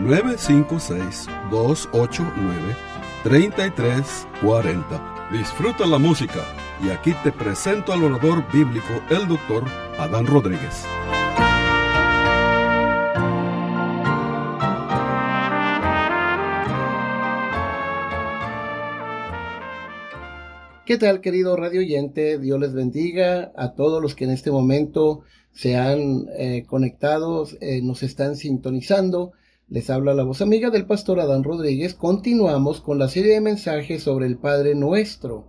956-289-3340. Disfruta la música y aquí te presento al orador bíblico, el doctor Adán Rodríguez. ¿Qué tal, querido radio oyente? Dios les bendiga a todos los que en este momento se han eh, conectado, eh, nos están sintonizando. Les habla la voz amiga del pastor Adán Rodríguez. Continuamos con la serie de mensajes sobre el Padre Nuestro.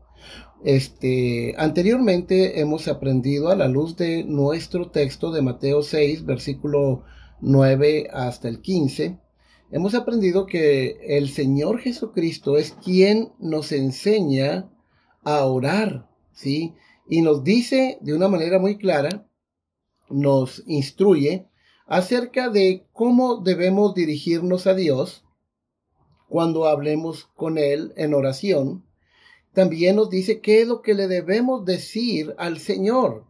Este, anteriormente hemos aprendido a la luz de nuestro texto de Mateo 6, versículo 9 hasta el 15. Hemos aprendido que el Señor Jesucristo es quien nos enseña a orar, ¿sí? Y nos dice de una manera muy clara, nos instruye acerca de cómo debemos dirigirnos a Dios cuando hablemos con Él en oración. También nos dice qué es lo que le debemos decir al Señor.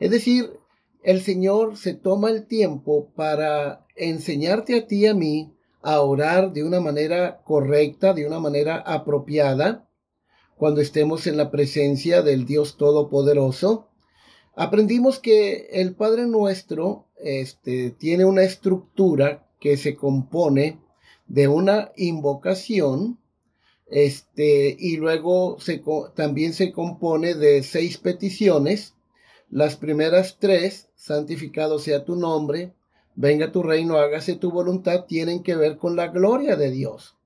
Es decir, el Señor se toma el tiempo para enseñarte a ti y a mí a orar de una manera correcta, de una manera apropiada, cuando estemos en la presencia del Dios Todopoderoso. Aprendimos que el Padre Nuestro este, tiene una estructura que se compone de una invocación, este, y luego también se compone de seis peticiones. Las primeras tres, santificado sea tu nombre, venga tu reino, hágase tu voluntad, tienen que ver con la gloria de Dios.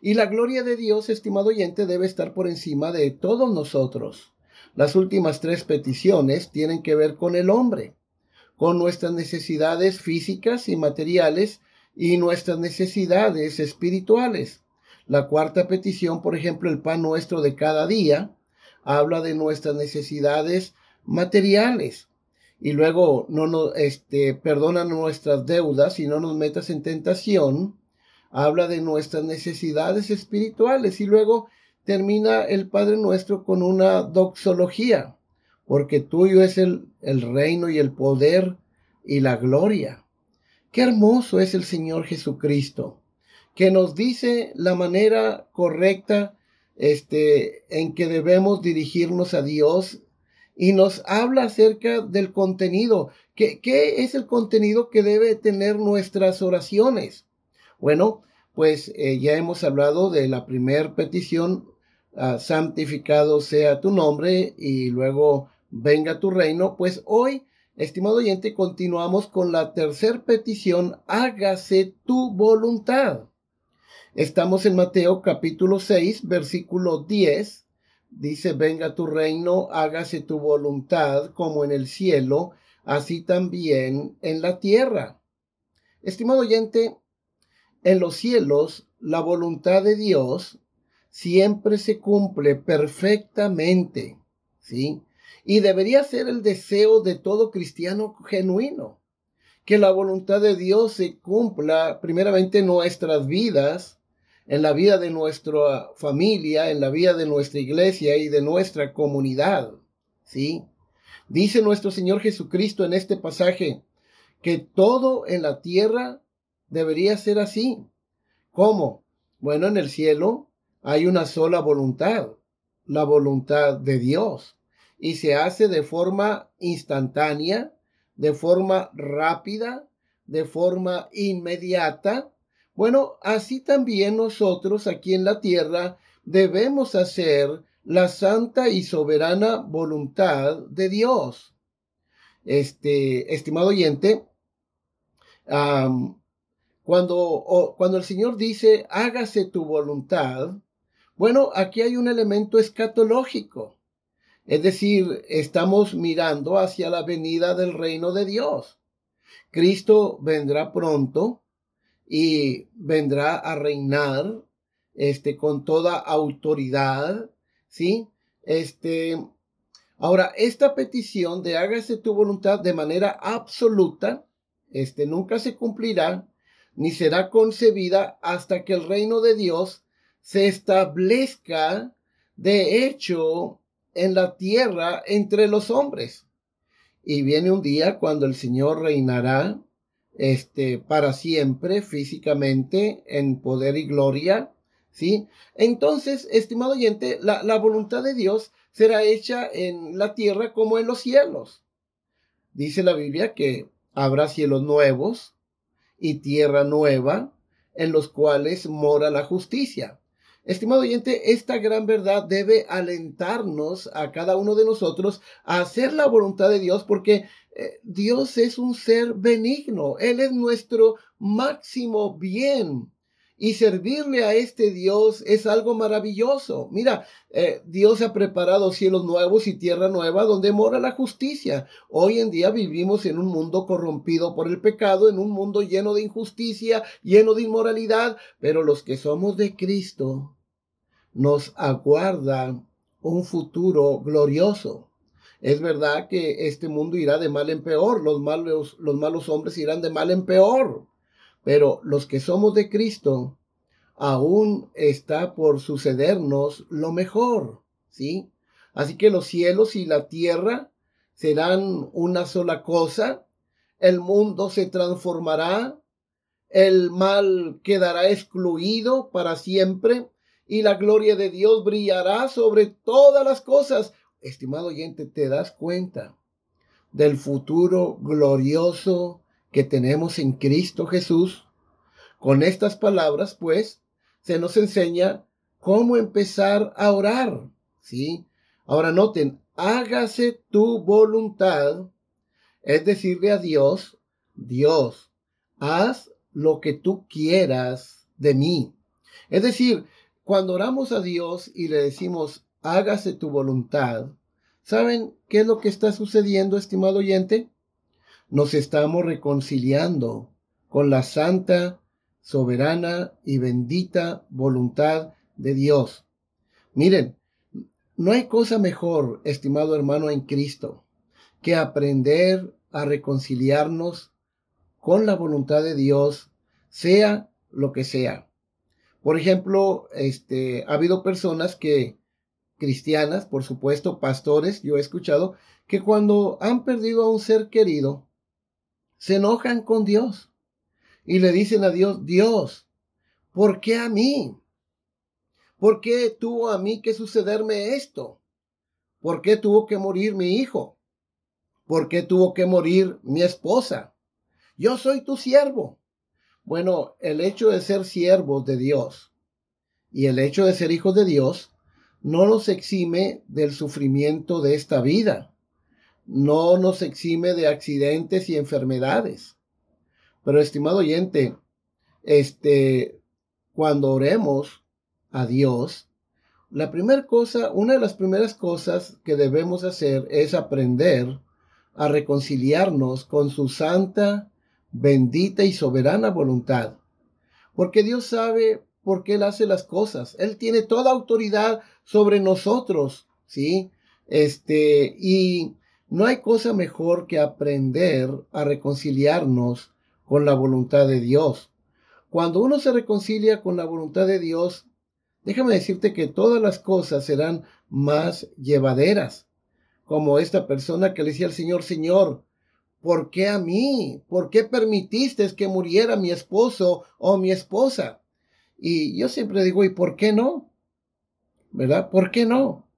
Y la gloria de Dios, estimado oyente, debe estar por encima de todos nosotros. Las últimas tres peticiones tienen que ver con el hombre, con nuestras necesidades físicas y materiales y nuestras necesidades espirituales. La cuarta petición, por ejemplo, el pan nuestro de cada día, habla de nuestras necesidades materiales. Y luego no nos, este, perdona nuestras deudas y no nos metas en tentación habla de nuestras necesidades espirituales y luego termina el Padre Nuestro con una doxología, porque tuyo es el, el reino y el poder y la gloria. Qué hermoso es el Señor Jesucristo, que nos dice la manera correcta este, en que debemos dirigirnos a Dios y nos habla acerca del contenido. ¿Qué, ¿Qué, es el contenido que debe tener nuestras oraciones? Bueno, pues eh, ya hemos hablado de la primera petición, ah, santificado sea tu nombre y luego venga tu reino. Pues hoy, estimado oyente, continuamos con la tercera petición, hágase tu voluntad. Estamos en Mateo capítulo 6, versículo 10. Dice, venga tu reino, hágase tu voluntad como en el cielo, así también en la tierra. Estimado oyente, en los cielos, la voluntad de Dios siempre se cumple perfectamente, ¿sí? Y debería ser el deseo de todo cristiano genuino, que la voluntad de Dios se cumpla primeramente en nuestras vidas, en la vida de nuestra familia, en la vida de nuestra iglesia y de nuestra comunidad, ¿sí? Dice nuestro Señor Jesucristo en este pasaje que todo en la tierra debería ser así. ¿Cómo? Bueno, en el cielo hay una sola voluntad, la voluntad de Dios, y se hace de forma instantánea, de forma rápida, de forma inmediata. Bueno, así también nosotros aquí en la tierra debemos hacer la santa y soberana voluntad de Dios. Este, estimado oyente, cuando, cuando el Señor dice, hágase tu voluntad, bueno, aquí hay un elemento escatológico. Es decir, estamos mirando hacia la venida del reino de Dios. Cristo vendrá pronto y vendrá a reinar este con toda autoridad, ¿sí? Este ahora esta petición de hágase tu voluntad de manera absoluta, este nunca se cumplirá ni será concebida hasta que el reino de Dios se establezca de hecho en la tierra entre los hombres. Y viene un día cuando el Señor reinará este para siempre físicamente en poder y gloria, ¿sí? Entonces, estimado oyente, la, la voluntad de Dios será hecha en la tierra como en los cielos. Dice la Biblia que habrá cielos nuevos y tierra nueva en los cuales mora la justicia. Estimado oyente, esta gran verdad debe alentarnos a cada uno de nosotros a hacer la voluntad de Dios porque eh, Dios es un ser benigno, Él es nuestro máximo bien y servirle a este Dios es algo maravilloso. Mira, eh, Dios ha preparado cielos nuevos y tierra nueva donde mora la justicia. Hoy en día vivimos en un mundo corrompido por el pecado, en un mundo lleno de injusticia, lleno de inmoralidad, pero los que somos de Cristo nos aguarda un futuro glorioso. Es verdad que este mundo irá de mal en peor, los malos, los malos hombres irán de mal en peor. Pero los que somos de Cristo, aún está por sucedernos lo mejor, ¿sí? Así que los cielos y la tierra serán una sola cosa, el mundo se transformará, el mal quedará excluido para siempre y la gloria de Dios brillará sobre todas las cosas. Estimado oyente, ¿te das cuenta del futuro glorioso que tenemos en Cristo Jesús. Con estas palabras, pues, se nos enseña cómo empezar a orar, ¿sí? Ahora noten, hágase tu voluntad, es decirle a Dios, Dios, haz lo que tú quieras de mí. Es decir, cuando oramos a Dios y le decimos, hágase tu voluntad, ¿saben qué es lo que está sucediendo, estimado oyente? Nos estamos reconciliando con la santa, soberana y bendita voluntad de Dios. Miren, no hay cosa mejor, estimado hermano en Cristo, que aprender a reconciliarnos con la voluntad de Dios, sea lo que sea. Por ejemplo, este, ha habido personas que, cristianas, por supuesto, pastores, yo he escuchado, que cuando han perdido a un ser querido, se enojan con Dios y le dicen a Dios, Dios, ¿por qué a mí? ¿Por qué tuvo a mí que sucederme esto? ¿Por qué tuvo que morir mi hijo? ¿Por qué tuvo que morir mi esposa? Yo soy tu siervo. Bueno, el hecho de ser siervos de Dios y el hecho de ser hijos de Dios no nos exime del sufrimiento de esta vida no nos exime de accidentes y enfermedades. Pero estimado oyente, este, cuando oremos a Dios, la primera cosa, una de las primeras cosas que debemos hacer es aprender a reconciliarnos con su santa, bendita y soberana voluntad. Porque Dios sabe por qué Él hace las cosas. Él tiene toda autoridad sobre nosotros, ¿sí? Este, y no hay cosa mejor que aprender a reconciliarnos con la voluntad de Dios. Cuando uno se reconcilia con la voluntad de Dios, déjame decirte que todas las cosas serán más llevaderas. Como esta persona que le decía al Señor, Señor, ¿por qué a mí? ¿Por qué permitiste que muriera mi esposo o mi esposa? Y yo siempre digo, ¿y por qué no? ¿Verdad? ¿Por qué no?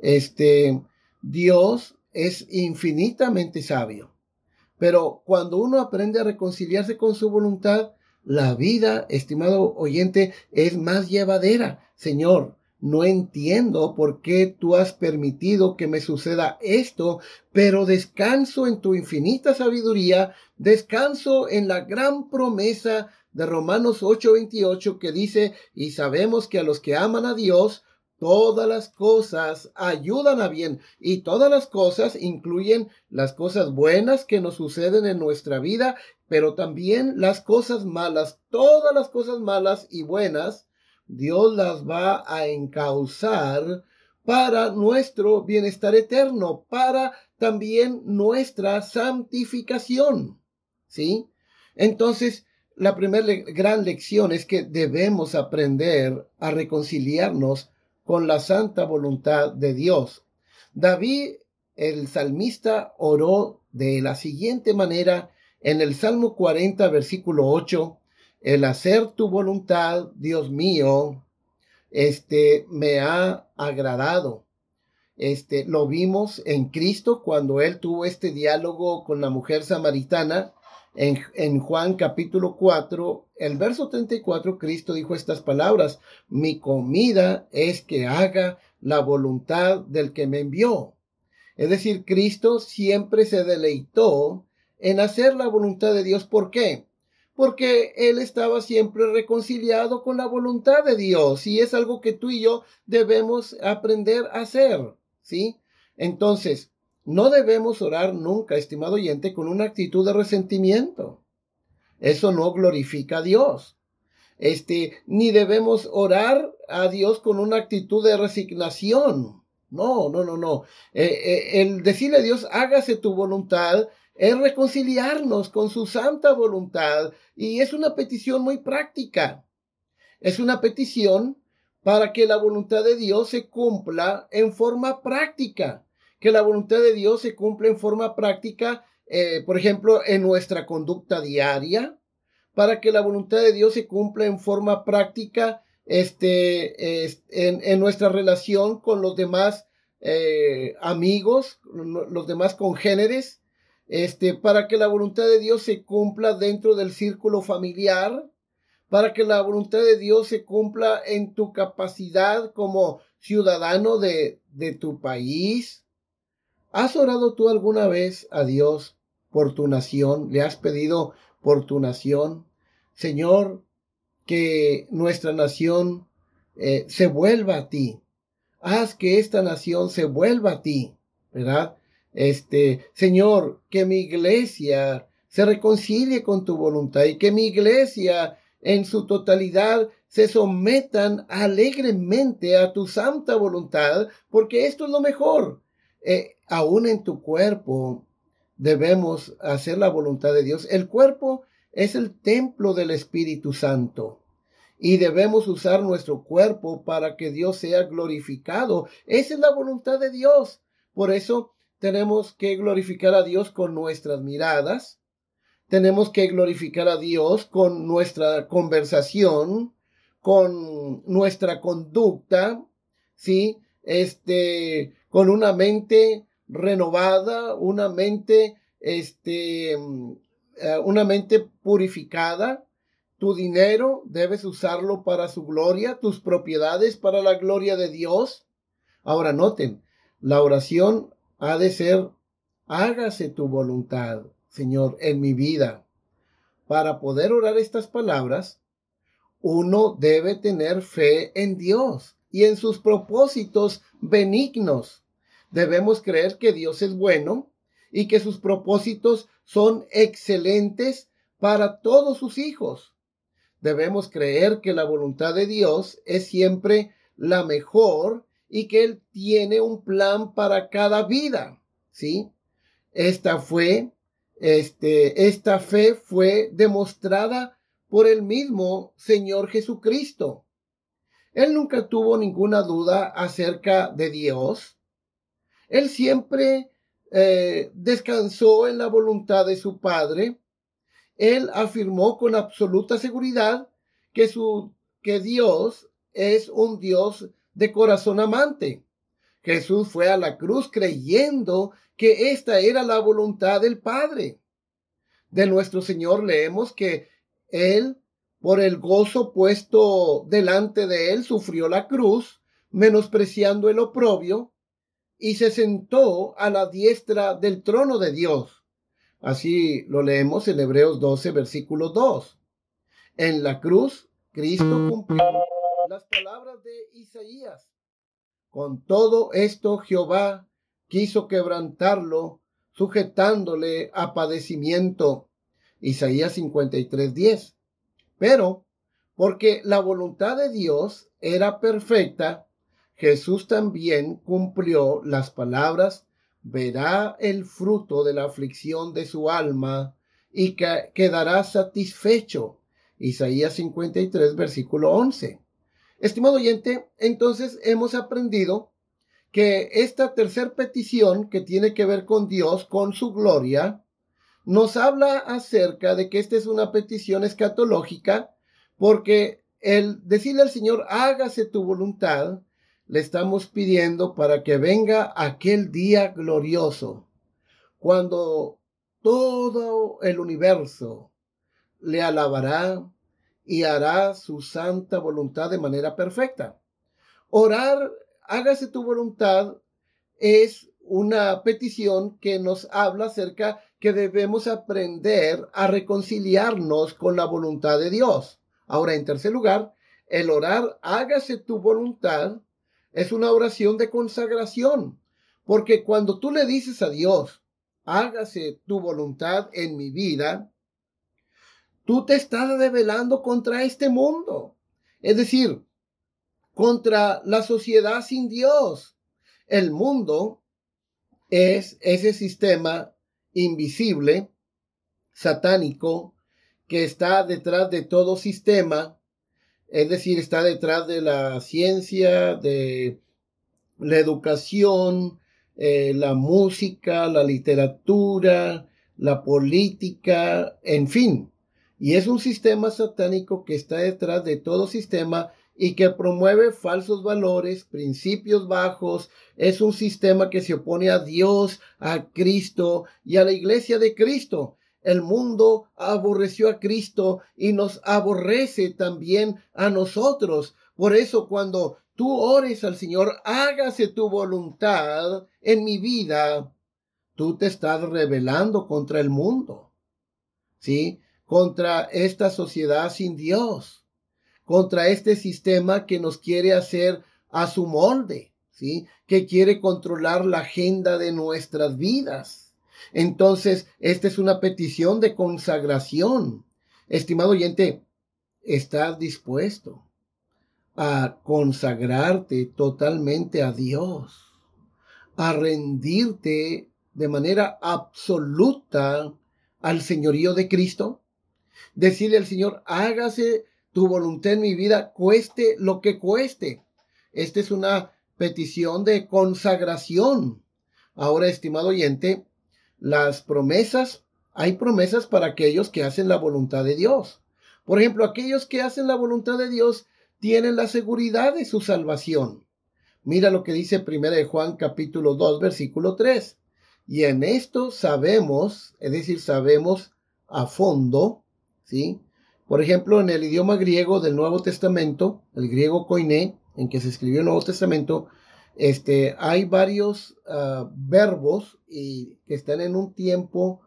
Este, Dios es infinitamente sabio. Pero cuando uno aprende a reconciliarse con su voluntad, la vida, estimado oyente, es más llevadera. Señor, no entiendo por qué tú has permitido que me suceda esto, pero descanso en tu infinita sabiduría, descanso en la gran promesa de Romanos 8:28 que dice, y sabemos que a los que aman a Dios, todas las cosas ayudan a bien y todas las cosas incluyen las cosas buenas que nos suceden en nuestra vida, pero también las cosas malas, todas las cosas malas y buenas, Dios las va a encauzar para nuestro bienestar eterno, para también nuestra santificación. ¿Sí? Entonces, la primera gran lección es que debemos aprender a reconciliarnos con la santa voluntad de Dios. David, el salmista, oró de la siguiente manera en el Salmo 40, versículo 8, el hacer tu voluntad, Dios mío, este me ha agradado. Este lo vimos en Cristo cuando él tuvo este diálogo con la mujer samaritana en, Juan capítulo 4, el verso 34, Cristo dijo estas palabras, mi comida es que haga la voluntad del que me envió. Es decir, Cristo siempre se deleitó en hacer la voluntad de Dios. ¿Por qué? Porque Él estaba siempre reconciliado con la voluntad de Dios y es algo que tú y yo debemos aprender a hacer. ¿Sí? Entonces, no debemos orar nunca, estimado oyente, con una actitud de resentimiento. Eso no glorifica a Dios. Este, ni debemos orar a Dios con una actitud de resignación. No, no, no, no. Eh, eh, el decirle a Dios, hágase tu voluntad, es reconciliarnos con su santa voluntad. Y es una petición muy práctica. Es una petición para que la voluntad de Dios se cumpla en forma práctica que la voluntad de Dios se cumple en forma práctica, eh, por ejemplo, en nuestra conducta diaria, para que la voluntad de Dios se cumpla en forma práctica este, en, nuestra relación con los demás eh, amigos, los demás congéneres, este, para que la voluntad de Dios se cumpla dentro del círculo familiar, para que la voluntad de Dios se cumpla en tu capacidad como ciudadano de tu país, ¿Has orado tú alguna vez a Dios por tu nación? ¿Le has pedido por tu nación? Señor, que nuestra nación eh, se vuelva a ti. Haz que esta nación se vuelva a ti, ¿verdad? Este, Señor, que mi iglesia se reconcilie con tu voluntad y que mi iglesia en su totalidad se sometan alegremente a tu santa voluntad, porque esto es lo mejor. Eh, aún en tu cuerpo debemos hacer la voluntad de Dios. El cuerpo es el templo del Espíritu Santo y debemos usar nuestro cuerpo para que Dios sea glorificado. Esa es la voluntad de Dios. Por eso tenemos que glorificar a Dios con nuestras miradas. Tenemos que glorificar a Dios con nuestra conversación, con nuestra conducta, ¿sí? Este, con una mente renovada, una mente, este, eh, una mente purificada. Tu dinero debes usarlo para su gloria, tus propiedades para la gloria de Dios. Ahora noten, la oración ha de ser, hágase tu voluntad, Señor, en mi vida. Para poder orar estas palabras, uno debe tener fe en Dios y en sus propósitos benignos. Debemos creer que Dios es bueno y que sus propósitos son excelentes para todos sus hijos. Debemos creer que la voluntad de Dios es siempre la mejor y que Él tiene un plan para cada vida. ¿Sí? Esta fue, este, esta fe fue demostrada por el mismo Señor Jesucristo. Él nunca tuvo ninguna duda acerca de Dios. Él siempre eh, descansó en la voluntad de su Padre. Él afirmó con absoluta seguridad que, su, que Dios es un Dios de corazón amante. Jesús fue a la cruz creyendo que esta era la voluntad del Padre. De nuestro Señor leemos que Él por el gozo puesto delante de él, sufrió la cruz, menospreciando el oprobio, y se sentó a la diestra del trono de Dios. Así lo leemos en Hebreos 12, versículo 2. En la cruz, Cristo cumplió las palabras de Isaías. Con todo esto Jehová quiso quebrantarlo, sujetándole a padecimiento. Isaías 53:10. Pero, porque la voluntad de Dios era perfecta, Jesús también cumplió las palabras, verá el fruto de la aflicción de su alma y quedará satisfecho. Isaías 53, versículo 11. Estimado oyente, entonces hemos aprendido que esta tercera petición que tiene que ver con Dios, con su gloria, nos habla acerca de que esta es una petición escatológica, porque el decirle al Señor, hágase tu voluntad, le estamos pidiendo para que venga aquel día glorioso, cuando todo el universo le alabará y hará su santa voluntad de manera perfecta. Orar, hágase tu voluntad, es una petición que nos habla acerca que debemos aprender a reconciliarnos con la voluntad de Dios. Ahora, en tercer lugar, el orar, hágase tu voluntad, es una oración de consagración, porque cuando tú le dices a Dios, hágase tu voluntad en mi vida, tú te estás rebelando contra este mundo. Es decir, contra la sociedad sin Dios. El mundo es ese sistema invisible, satánico, que está detrás de todo sistema es decir, está detrás de la ciencia, de la educación, eh, la música, la literatura, la política, en fin. Y es un sistema satánico que está detrás de todo sistema y que promueve falsos valores, principios bajos. Es un sistema que se opone a Dios, a Cristo y a la iglesia de Cristo el mundo aborreció a Cristo y nos aborrece también a nosotros. Por eso cuando tú ores al Señor, hágase tu voluntad en mi vida, tú te estás rebelando contra el mundo, ¿sí? Contra esta sociedad sin Dios, contra este sistema que nos quiere hacer a su molde, ¿sí? Que quiere controlar la agenda de nuestras vidas. Entonces, esta es una petición de consagración. Estimado oyente, ¿estás dispuesto a consagrarte totalmente a Dios? A rendirte de manera absoluta al señorío de Cristo? Decirle al Señor, hágase tu voluntad en mi vida, cueste lo que cueste. Esta es una petición de consagración. Ahora, estimado oyente, las promesas, hay promesas para aquellos que hacen la voluntad de Dios. Por ejemplo, aquellos que hacen la voluntad de Dios tienen la seguridad de su salvación. Mira lo que dice 1 de Juan capítulo 2 versículo 3. Y en esto sabemos, es decir, sabemos a fondo, ¿sí? Por ejemplo, en el idioma griego del Nuevo Testamento, el griego koiné, en que se escribió el Nuevo Testamento, este, hay varios ah, verbos que están en un tiempo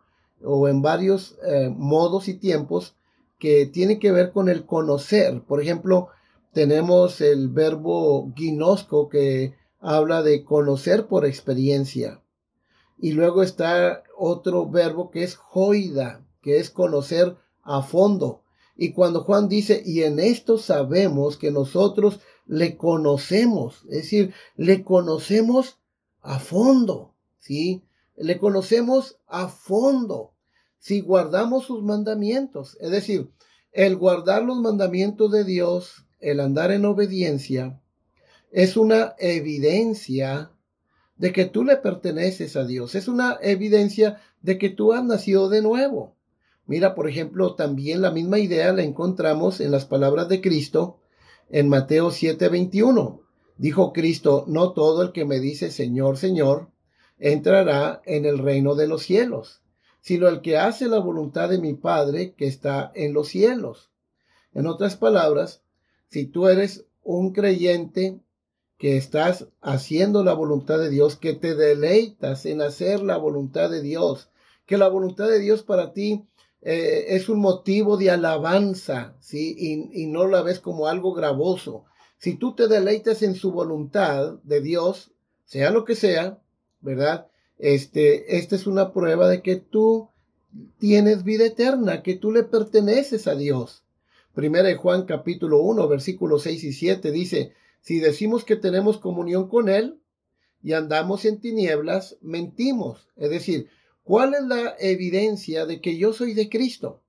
o en varios eh, modos y tiempos que tienen que ver con el conocer. Por ejemplo, tenemos el verbo ginosco que habla de conocer por experiencia. Y luego está otro verbo que es joida, que es conocer a fondo. Y cuando Juan dice, y en esto sabemos que nosotros le conocemos, es decir, le conocemos a fondo, ¿sí? Le conocemos a fondo si guardamos sus mandamientos. Es decir, el guardar los mandamientos de Dios, el andar en obediencia, es una evidencia de que tú le perteneces a Dios. Es una evidencia de que tú has nacido de nuevo. Mira, por ejemplo, también la misma idea la encontramos en las palabras de Cristo en Mateo 7:21. Dijo Cristo, no todo el que me dice Señor, Señor, entrará en el reino de los cielos, sino el que hace la voluntad de mi Padre que está en los cielos. En otras palabras, si tú eres un creyente que estás haciendo la voluntad de Dios, que te deleitas en hacer la voluntad de Dios, que la voluntad de Dios para ti eh, es un motivo de alabanza, ¿sí? Y, y no la ves como algo gravoso, si tú te deleitas en su voluntad de Dios, sea lo que sea, ¿verdad? Este, esta es una prueba de que tú tienes vida eterna, que tú le perteneces a Dios. Primera de Juan capítulo 1, versículos 6 y 7 dice, si decimos que tenemos comunión con Él y andamos en tinieblas, mentimos. Es decir, ¿cuál es la evidencia de que yo soy de Cristo?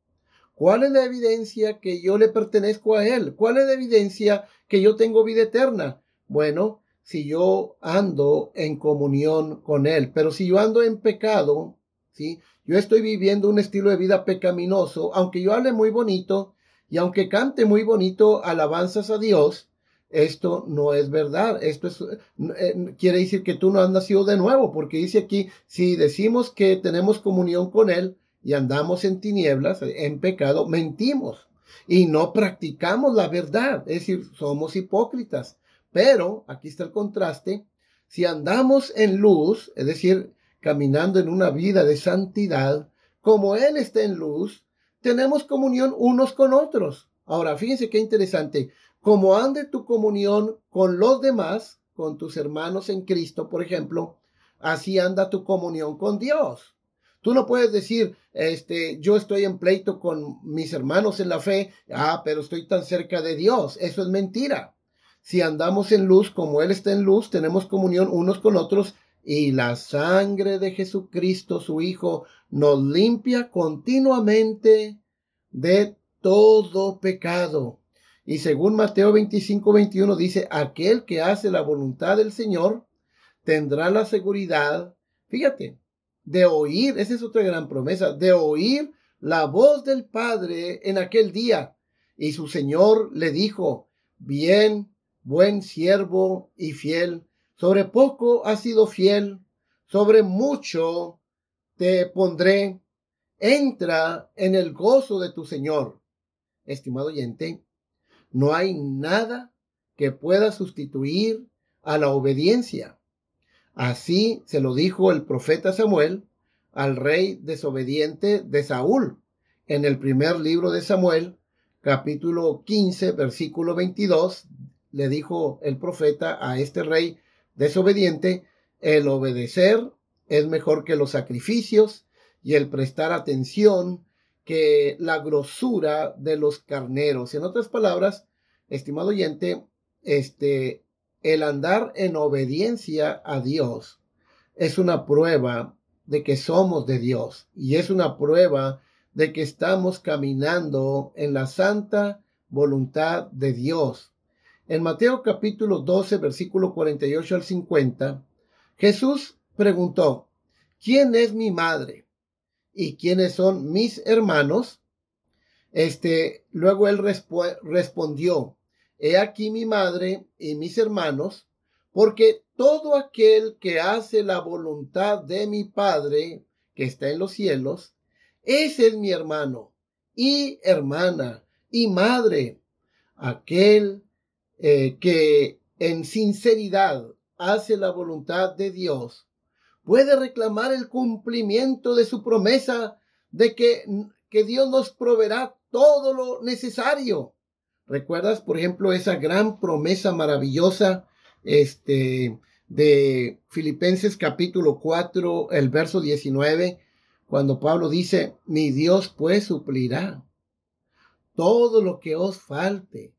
¿Cuál es la evidencia que yo le pertenezco a Él? ¿Cuál es la evidencia que yo tengo vida eterna? Bueno, si yo ando en comunión con Él, pero si yo ando en pecado, ¿sí? Yo estoy viviendo un estilo de vida pecaminoso, aunque yo hable muy bonito y aunque cante muy bonito alabanzas a Dios, esto no es verdad. Esto es, eh, quiere decir que tú no has nacido de nuevo, porque dice aquí, si decimos que tenemos comunión con Él y andamos en tinieblas, en pecado, mentimos y no practicamos la verdad. Es decir, somos hipócritas. Pero, aquí está el contraste, si andamos en luz, es decir, caminando en una vida de santidad, como Él está en luz, tenemos comunión unos con otros. Ahora, fíjense qué interesante. Como ande tu comunión con los demás, con tus hermanos en Cristo, por ejemplo, así anda tu comunión con Dios. Tú no puedes decir, este, yo estoy en pleito con mis hermanos en la fe, ah, pero estoy tan cerca de Dios. Eso es mentira. Si andamos en luz como Él está en luz, tenemos comunión unos con otros y la sangre de Jesucristo, su Hijo, nos limpia continuamente de todo pecado. Y según Mateo 25, 21 dice, aquel que hace la voluntad del Señor tendrá la seguridad, fíjate, de oír, esa es otra gran promesa, de oír la voz del Padre en aquel día. Y su Señor le dijo, bien, buen siervo y fiel, sobre poco has sido fiel, sobre mucho te pondré, entra en el gozo de tu Señor. Estimado oyente, no hay nada que pueda sustituir a la obediencia. Así se lo dijo el profeta Samuel al rey desobediente de Saúl en el primer libro de Samuel, capítulo 15, versículo 22. Le dijo el profeta a este rey desobediente, el obedecer es mejor que los sacrificios y el prestar atención que la grosura de los carneros. En otras palabras, estimado oyente, este, el andar en obediencia a Dios es una prueba de que somos de Dios y es una prueba de que estamos caminando en la santa voluntad de Dios. En Mateo capítulo 12, versículo 48 al 50, Jesús preguntó, ¿quién es mi madre? Y quiénes son mis hermanos. Este, luego él respondió, he aquí mi madre y mis hermanos, porque todo aquel que hace la voluntad de mi Padre que está en los cielos, ese es mi hermano y hermana y madre, aquel eh, que en sinceridad hace la voluntad de Dios puede reclamar el cumplimiento de su promesa de que, que Dios nos proveerá todo lo necesario. ¿Recuerdas, por ejemplo, esa gran promesa maravillosa este, de Filipenses capítulo 4, el verso 19, cuando Pablo dice, mi Dios pues suplirá todo lo que os falte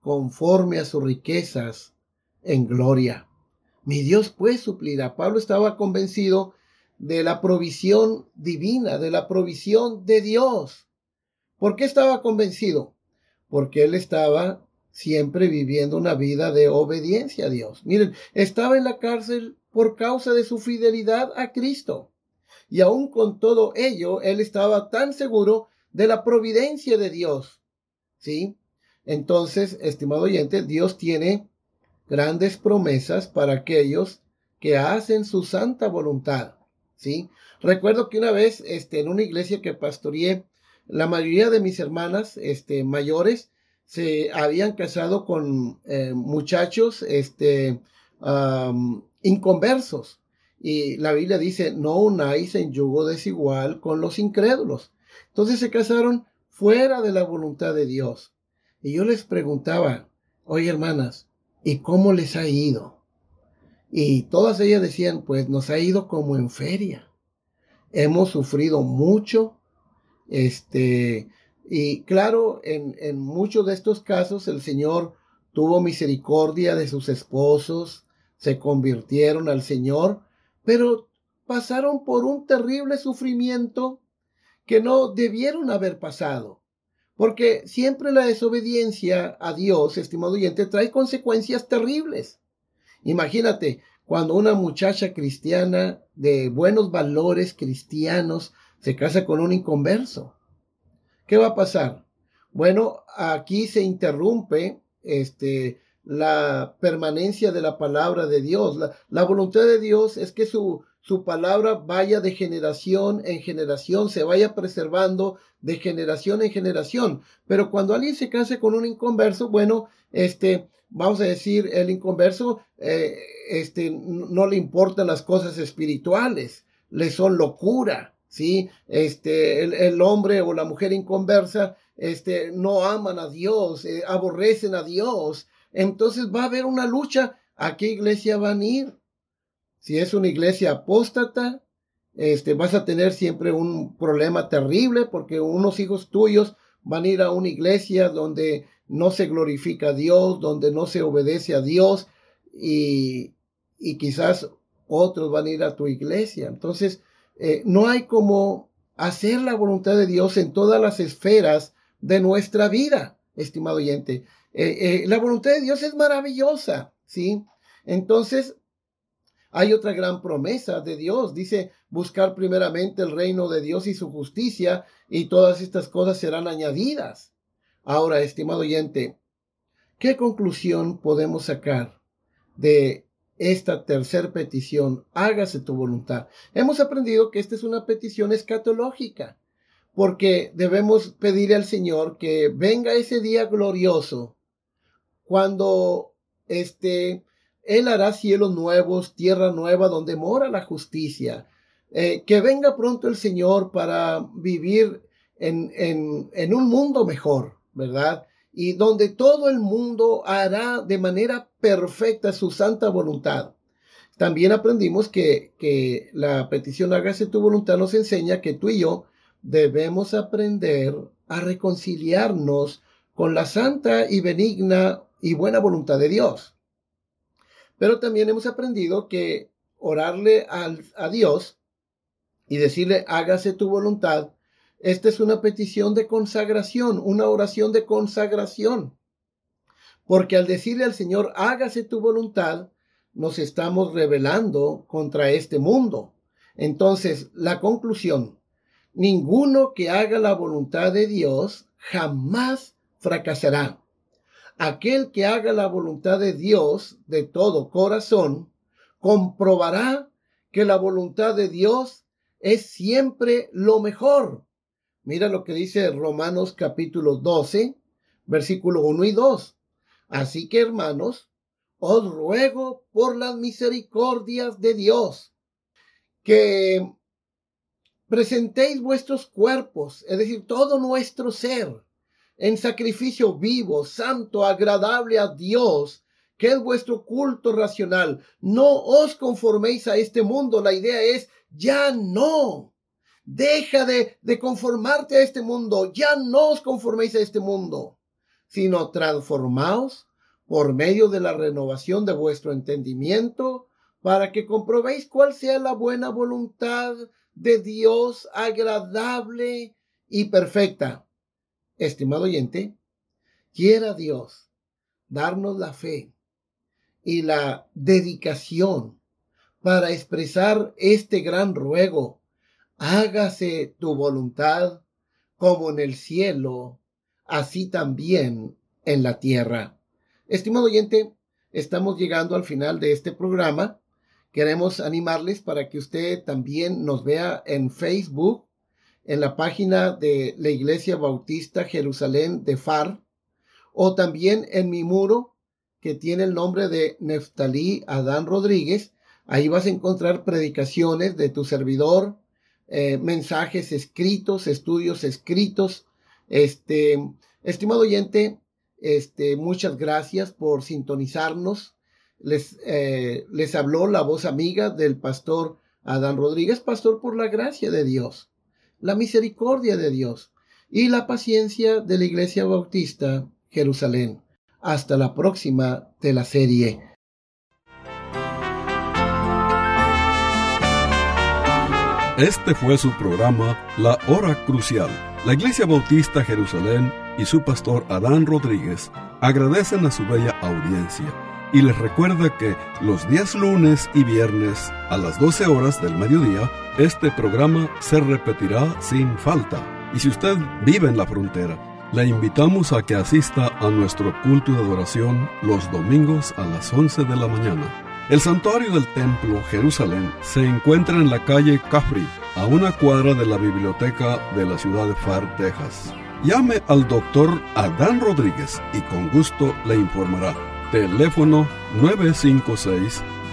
conforme a sus riquezas en gloria mi Dios pues suplirá. Pablo estaba convencido de la provisión divina, de la provisión de Dios. ¿Por qué estaba convencido? Porque él estaba siempre viviendo una vida de obediencia a Dios. Miren, estaba en la cárcel por causa de su fidelidad a Cristo. Y aún con todo ello, él estaba tan seguro de la providencia de Dios. ¿Sí? Entonces, estimado oyente, Dios tiene grandes promesas para aquellos que hacen su santa voluntad. ¿sí? Recuerdo que una vez este, en una iglesia que pastoreé, la mayoría de mis hermanas este, mayores se habían casado con eh, muchachos este, inconversos. Y la Biblia dice, no unáis en yugo desigual con los incrédulos. Entonces se casaron fuera de la voluntad de Dios. Y yo les preguntaba, oye hermanas, ¿y cómo les ha ido? Y todas ellas decían, pues nos ha ido como en feria. Hemos sufrido mucho, este, y claro, en, en muchos de estos casos el Señor tuvo misericordia de sus esposos, se convirtieron al Señor, pero pasaron por un terrible sufrimiento que no debieron haber pasado. Porque siempre la desobediencia a Dios, estimado oyente, trae consecuencias terribles. Imagínate, cuando una muchacha cristiana de buenos valores cristianos se casa con un inconverso. ¿Qué va a pasar? Bueno, aquí se interrumpe este, la permanencia de la palabra de Dios. La, voluntad de Dios es que su, su palabra vaya de generación en generación, se vaya preservando de generación en generación. Pero cuando alguien se casa con un inconverso, bueno, este, vamos a decir, el inconverso, eh, este, no le importan las cosas espirituales, le son locura. ¿sí? Este, el, hombre o la mujer inconversa, este, no aman a Dios, eh, aborrecen a Dios. Entonces va a haber una lucha. ¿A qué iglesia van a ir? Si es una iglesia apóstata, este, vas a tener siempre un problema terrible porque unos hijos tuyos van a ir a una iglesia donde no se glorifica a Dios, donde no se obedece a Dios y, y quizás otros van a ir a tu iglesia. Entonces, eh, no hay como hacer la voluntad de Dios en todas las esferas de nuestra vida, estimado oyente. Eh, eh, la voluntad de Dios es maravillosa, ¿sí? Entonces, hay otra gran promesa de Dios. Dice, buscar primeramente el reino de Dios y su justicia, y todas estas cosas serán añadidas. Ahora, estimado oyente, ¿qué conclusión podemos sacar de esta tercera petición, hágase tu voluntad. Hemos aprendido que esta es una petición escatológica, porque debemos pedir al Señor que venga ese día glorioso, cuando este, Él hará cielos nuevos, tierra nueva, donde mora la justicia. Eh, que venga pronto el Señor para vivir en, un mundo mejor, ¿verdad? y donde todo el mundo hará de manera perfecta su santa voluntad. También aprendimos que, que la petición hágase tu voluntad nos enseña que tú y yo debemos aprender a reconciliarnos con la santa y benigna y buena voluntad de Dios. Pero también hemos aprendido que orarle a Dios y decirle hágase tu voluntad esta es una petición de consagración, una oración de consagración. Porque al decirle al Señor, hágase tu voluntad, nos estamos rebelando contra este mundo. Entonces, la conclusión, ninguno que haga la voluntad de Dios jamás fracasará. Aquel que haga la voluntad de Dios de todo corazón, comprobará que la voluntad de Dios es siempre lo mejor Mira lo que dice Romanos capítulo 12, versículo 1 y 2. Así que hermanos, os ruego por las misericordias de Dios que presentéis vuestros cuerpos, es decir, todo nuestro ser, en sacrificio vivo, santo, agradable a Dios, que es vuestro culto racional. No os conforméis a este mundo. La idea es, ya no. Deja de, de conformarte a este mundo. Ya no os conforméis a este mundo, sino transformaos por medio de la renovación de vuestro entendimiento para que comprobéis cuál sea la buena voluntad de Dios agradable y perfecta. Estimado oyente, quiera Dios darnos la fe y la dedicación para expresar este gran ruego hágase tu voluntad como en el cielo, así también en la tierra. Estimado oyente, estamos llegando al final de este programa. Queremos animarles para que usted también nos vea en Facebook, en la página de la Iglesia Bautista Jerusalén de FAR, o también en mi muro que tiene el nombre de Neftalí Adán Rodríguez. Ahí vas a encontrar predicaciones de tu servidor, eh, mensajes escritos, estudios escritos. Este, estimado oyente, Este, muchas gracias por sintonizarnos. Les, eh, les habló la voz amiga del pastor Adán Rodríguez, pastor por la gracia de Dios, la misericordia de Dios y la paciencia de la Iglesia Bautista Jerusalén. Hasta la próxima de la serie. Este fue su programa La Hora Crucial. La Iglesia Bautista Jerusalén y su pastor Adán Rodríguez agradecen a su bella audiencia y les recuerda que los días lunes y viernes a las 12 horas del mediodía este programa se repetirá sin falta. Y si usted vive en la frontera, le invitamos a que asista a nuestro culto de adoración los domingos a las 11 de la mañana. El santuario del templo Jerusalén se encuentra en la calle Cafri, a una cuadra de la biblioteca de la ciudad de Far, Texas. Llame al doctor Adán Rodríguez y con gusto le informará. Teléfono